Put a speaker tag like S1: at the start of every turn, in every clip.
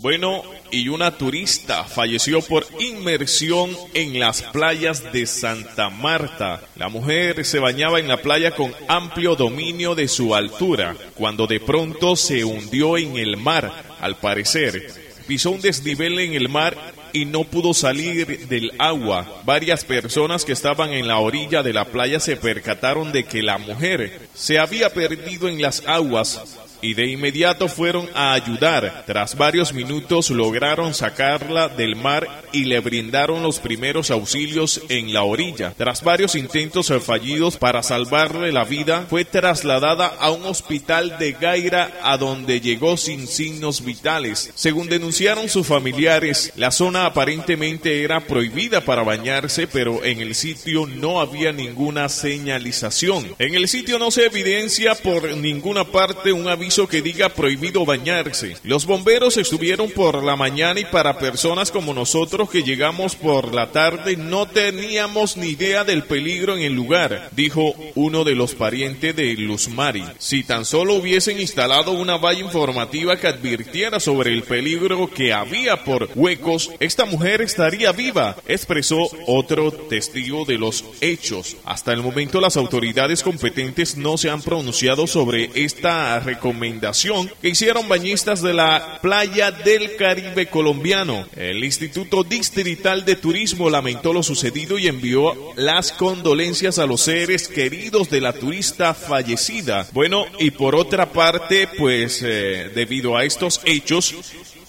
S1: Bueno, y una turista falleció por inmersión en las playas de Santa Marta. La mujer se bañaba en la playa con amplio dominio de su altura, cuando de pronto se hundió en el mar, al parecer. Pisó un desnivel en el mar y no pudo salir del agua. Varias personas que estaban en la orilla de la playa se percataron de que la mujer se había perdido en las aguas y de inmediato fueron a ayudar. Tras varios minutos lograron sacarla del mar y le brindaron los primeros auxilios en la orilla. Tras varios intentos fallidos para salvarle la vida, fue trasladada a un hospital de Gaira a donde llegó sin signos vitales. Según denunciaron sus familiares, la zona aparentemente era prohibida para bañarse, pero en el sitio no había ninguna señalización. En el sitio no se evidencia por ninguna parte un aviso que diga prohibido bañarse. Los bomberos estuvieron por la mañana y para personas como nosotros que llegamos por la tarde no teníamos ni idea del peligro en el lugar, dijo uno de los parientes de Luzmari. Si tan solo hubiesen instalado una valla informativa que advirtiera sobre el peligro que había por huecos, esta mujer estaría viva, expresó otro testigo de los hechos. Hasta el momento las autoridades competentes no se han pronunciado sobre esta recomendación recomendación que hicieron bañistas de la playa del Caribe colombiano. El Instituto Distrital de Turismo lamentó lo sucedido y envió las condolencias a los seres queridos de la turista fallecida. Bueno, y por otra parte, pues eh, debido a estos hechos,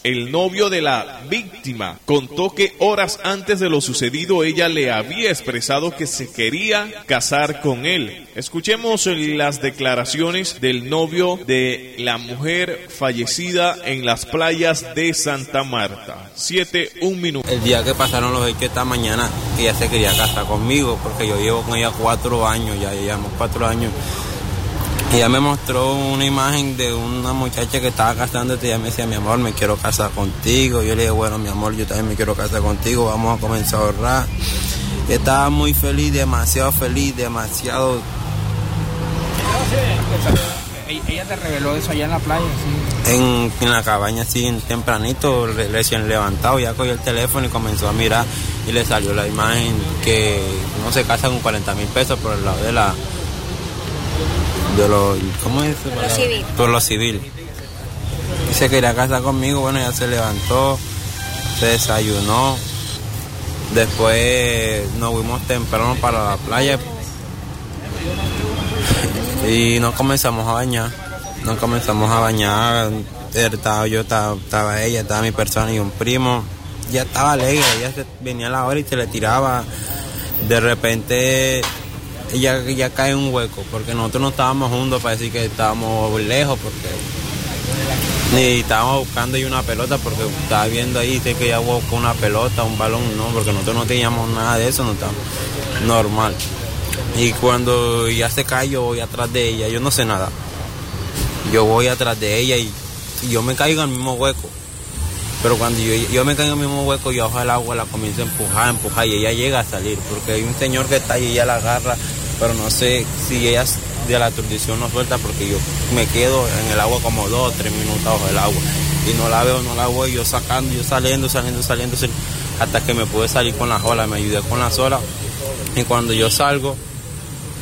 S1: el novio de la víctima contó que horas antes de lo sucedido ella le había expresado que se quería casar con él. Escuchemos las declaraciones del novio de la mujer fallecida en las playas de Santa Marta. Siete, un minuto.
S2: El día que pasaron los hechos esta mañana, ella se quería casar conmigo porque yo llevo con ella cuatro años, ya llevamos cuatro años ella me mostró una imagen de una muchacha que estaba casándote y ella me decía, mi amor, me quiero casar contigo. Yo le dije, bueno, mi amor, yo también me quiero casar contigo, vamos a comenzar a ahorrar. estaba muy feliz, demasiado feliz, demasiado...
S3: Ella te reveló eso allá en la playa,
S2: sí. En, en la cabaña, sí, tempranito, recién levantado, ya cogió el teléfono y comenzó a mirar y le salió la imagen que uno se casa con 40 mil pesos por el lado de la de lo, ¿cómo es?
S4: Lo civil.
S2: Por lo civil. Y se quería casar conmigo, bueno, ya se levantó, se desayunó, después nos fuimos temprano para la playa y nos comenzamos a bañar, nos comenzamos a bañar, estaba yo, estaba, estaba ella, estaba mi persona y un primo, ya estaba alegre, ella se, venía a la hora y se le tiraba, de repente ella ya cae un hueco, porque nosotros no estábamos juntos para decir que estábamos lejos, porque ni estábamos buscando ahí una pelota, porque estaba viendo ahí, sé que ella buscó una pelota, un balón, no, porque nosotros no teníamos nada de eso, no estábamos normal. Y cuando ya se cae, yo voy atrás de ella, yo no sé nada. Yo voy atrás de ella y, yo me caigo en el mismo hueco. Pero cuando yo, me caigo en el mismo hueco, yo bajo el agua, la comienzo a empujar, empujar y ella llega a salir. Porque hay un señor que está ahí y ella la agarra pero no sé si ella de la aturdición no suelta porque yo me quedo en el agua como dos o tres minutos bajo el agua. Y no la veo, no la voy, yo sacando, yo saliendo, saliendo, saliendo, hasta que me pude salir con la olas, me ayudé con la sola y cuando yo salgo,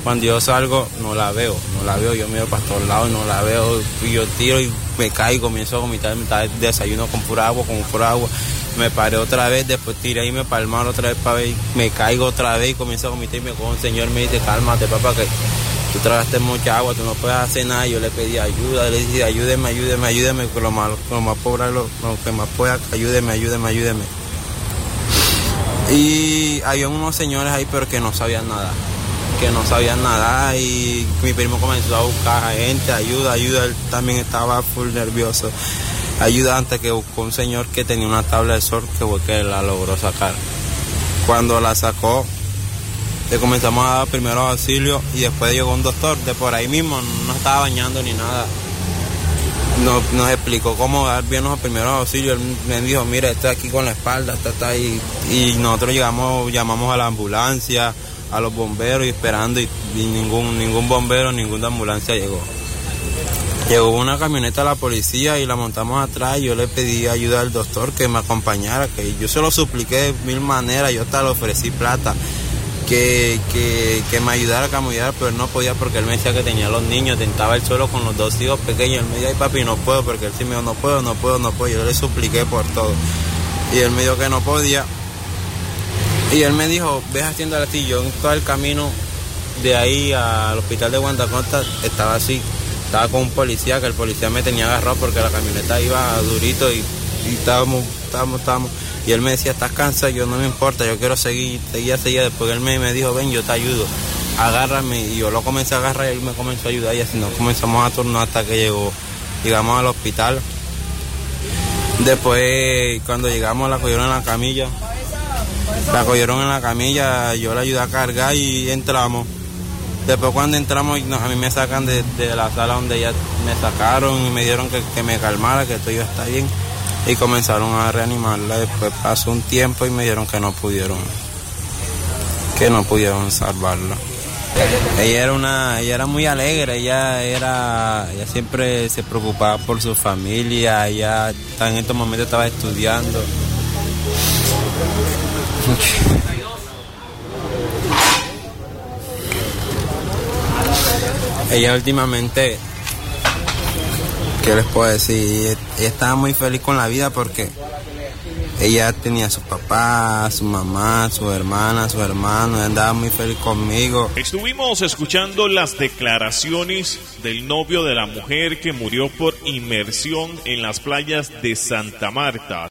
S2: cuando yo salgo no la veo, no la veo, yo miro para todos lados y no la veo. Y yo tiro y me caigo, comienzo a vomitar, desayuno con pura agua, con pura agua me paré otra vez, después tiré y me palmaron otra vez para ver, me caigo otra vez y comienzo a vomitar y me cojo un señor me dice, cálmate papá, que tú tragaste mucha agua, tú no puedes hacer nada, yo le pedí ayuda, le dije, ayúdeme, ayúdeme, ayúdeme, con lo más, lo más pobre, lo, que más pueda, ayúdeme, ayúdeme, ayúdeme. Y había unos señores ahí pero que no sabían nada, que no sabían nada y mi primo comenzó a buscar a gente, ayuda, ayuda, él también estaba full nervioso ayudante que buscó un señor que tenía una tabla de sol que fue que la logró sacar. Cuando la sacó, le comenzamos a dar primeros auxilios y después llegó un doctor de por ahí mismo, no estaba bañando ni nada. Nos, explicó cómo dar bien los primeros auxilios. Él me dijo, mire, está aquí con la espalda, está, está ahí. Y nosotros llegamos, llamamos a la ambulancia, a los bomberos y esperando y, ningún, ningún bombero, ninguna ambulancia llegó. Llegó una camioneta a la policía y la montamos atrás. Yo le pedí ayuda al doctor que me acompañara, que yo se lo supliqué de mil maneras, yo hasta le ofrecí plata, que, que, que me ayudara a camullar, pero él no podía porque él me decía que tenía los niños, tentaba el suelo con los dos hijos pequeños. Él me dijo, ay papi, no puedo, porque él sí me dijo, no puedo, no puedo, no puedo. Yo le supliqué por todo. Y él me dijo que no podía. Y él me dijo, ves haciendo así, yo en todo el camino de ahí al hospital de Guantacosta estaba así, estaba con un policía, que el policía me tenía agarrado porque la camioneta iba durito y, estábamos, estábamos, estábamos. Y él me decía, estás cansado, yo no me importa, yo quiero seguir, seguía, seguía. Después él me, me dijo, ven, yo te ayudo, agárrame. Y yo lo comencé a agarrar y él me comenzó a ayudar y así nos comenzamos a turnar hasta que llegó, llegamos al hospital. Después, cuando llegamos, la cogieron en la camilla. La cogieron en la camilla, yo la ayudé a cargar y entramos. Después cuando entramos, a mí me sacan de, de, la sala donde ya me sacaron y me dieron que, que me calmara, que todo está bien. Y comenzaron a reanimarla. Después pasó un tiempo y me dijeron que no pudieron, que no pudieron salvarla. Ella era una, ella era muy alegre, ella era, ella siempre se preocupaba por su familia, ella en estos momentos estaba estudiando. Ella últimamente, ¿qué les puedo decir? Ella estaba muy feliz con la vida porque ella tenía a su papá, su mamá, su hermana, su hermano, andaba muy feliz conmigo.
S1: Estuvimos escuchando las declaraciones del novio de la mujer que murió por inmersión en las playas de Santa Marta.